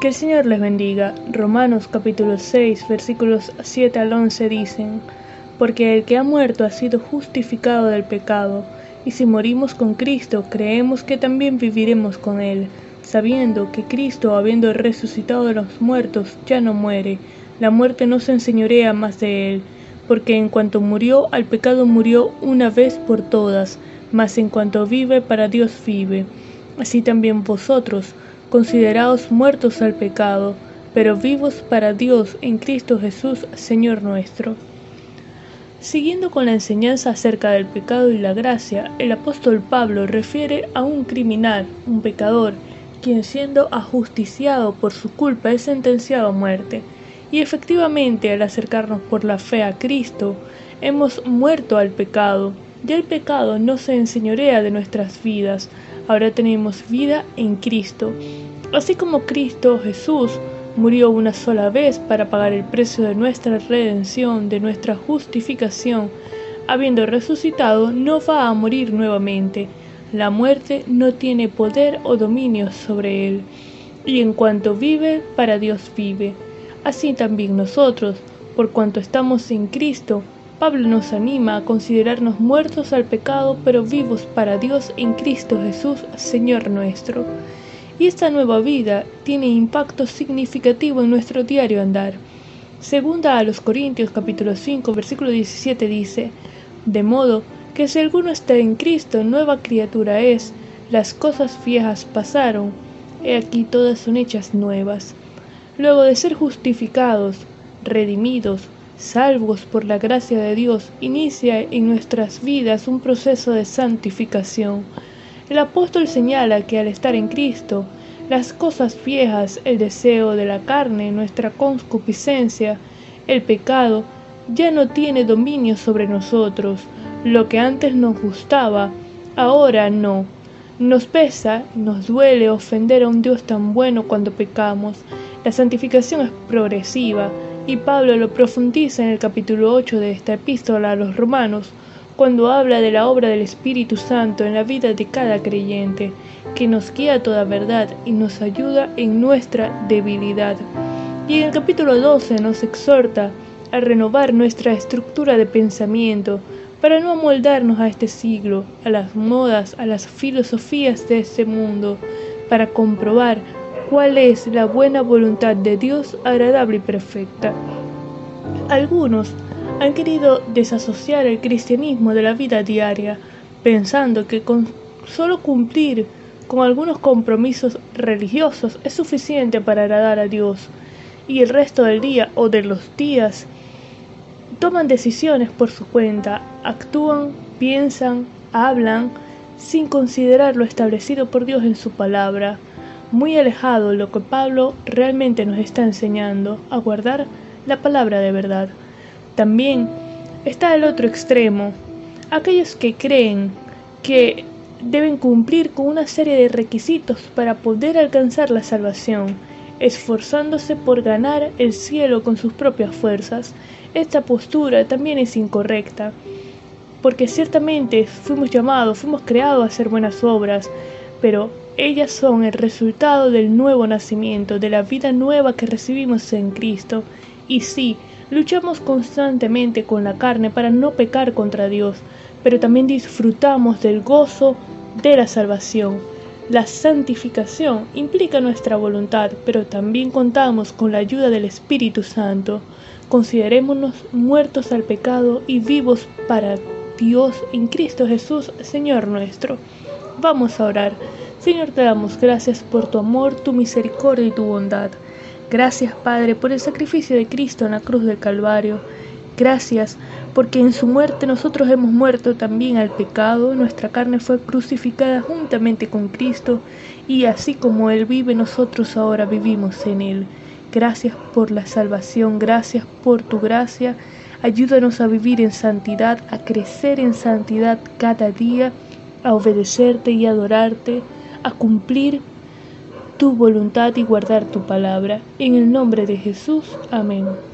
Que el Señor les bendiga. Romanos capítulo 6 versículos 7 al 11 dicen, Porque el que ha muerto ha sido justificado del pecado, y si morimos con Cristo, creemos que también viviremos con Él, sabiendo que Cristo, habiendo resucitado de los muertos, ya no muere, la muerte no se enseñorea más de Él, porque en cuanto murió al pecado murió una vez por todas, mas en cuanto vive para Dios vive. Así también vosotros, consideraos muertos al pecado, pero vivos para Dios en Cristo Jesús, Señor nuestro. Siguiendo con la enseñanza acerca del pecado y la gracia, el apóstol Pablo refiere a un criminal, un pecador, quien siendo ajusticiado por su culpa es sentenciado a muerte. Y efectivamente, al acercarnos por la fe a Cristo, hemos muerto al pecado. Ya el pecado no se enseñorea de nuestras vidas, ahora tenemos vida en Cristo. Así como Cristo Jesús murió una sola vez para pagar el precio de nuestra redención, de nuestra justificación, habiendo resucitado, no va a morir nuevamente. La muerte no tiene poder o dominio sobre él. Y en cuanto vive, para Dios vive. Así también nosotros, por cuanto estamos en Cristo, Pablo nos anima a considerarnos muertos al pecado, pero vivos para Dios en Cristo Jesús, Señor nuestro. Y esta nueva vida tiene impacto significativo en nuestro diario andar. Segunda a los Corintios capítulo 5 versículo 17 dice, De modo que si alguno está en Cristo, nueva criatura es, las cosas viejas pasaron, he aquí todas son hechas nuevas. Luego de ser justificados, redimidos, salvos por la gracia de Dios, inicia en nuestras vidas un proceso de santificación. El apóstol señala que al estar en Cristo, las cosas viejas, el deseo de la carne, nuestra concupiscencia, el pecado, ya no tiene dominio sobre nosotros. Lo que antes nos gustaba, ahora no. Nos pesa, nos duele ofender a un Dios tan bueno cuando pecamos. La santificación es progresiva, y Pablo lo profundiza en el capítulo 8 de esta epístola a los romanos, cuando habla de la obra del Espíritu Santo en la vida de cada creyente, que nos guía a toda verdad y nos ayuda en nuestra debilidad. Y en el capítulo 12 nos exhorta a renovar nuestra estructura de pensamiento para no amoldarnos a este siglo, a las modas, a las filosofías de este mundo, para comprobar cuál es la buena voluntad de Dios agradable y perfecta. Algunos han querido desasociar el cristianismo de la vida diaria, pensando que con solo cumplir con algunos compromisos religiosos es suficiente para agradar a Dios, y el resto del día o de los días toman decisiones por su cuenta, actúan, piensan, hablan, sin considerar lo establecido por Dios en su palabra muy alejado lo que Pablo realmente nos está enseñando, a guardar la palabra de verdad. También está el otro extremo, aquellos que creen que deben cumplir con una serie de requisitos para poder alcanzar la salvación, esforzándose por ganar el cielo con sus propias fuerzas. Esta postura también es incorrecta, porque ciertamente fuimos llamados, fuimos creados a hacer buenas obras, pero ellas son el resultado del nuevo nacimiento, de la vida nueva que recibimos en Cristo. Y sí, luchamos constantemente con la carne para no pecar contra Dios, pero también disfrutamos del gozo de la salvación. La santificación implica nuestra voluntad, pero también contamos con la ayuda del Espíritu Santo. Considerémonos muertos al pecado y vivos para Dios en Cristo Jesús, Señor nuestro. Vamos a orar. Señor, te damos gracias por tu amor, tu misericordia y tu bondad. Gracias, Padre, por el sacrificio de Cristo en la cruz del Calvario. Gracias porque en su muerte nosotros hemos muerto también al pecado, nuestra carne fue crucificada juntamente con Cristo y así como Él vive, nosotros ahora vivimos en Él. Gracias por la salvación, gracias por tu gracia. Ayúdanos a vivir en santidad, a crecer en santidad cada día, a obedecerte y adorarte a cumplir tu voluntad y guardar tu palabra. En el nombre de Jesús. Amén.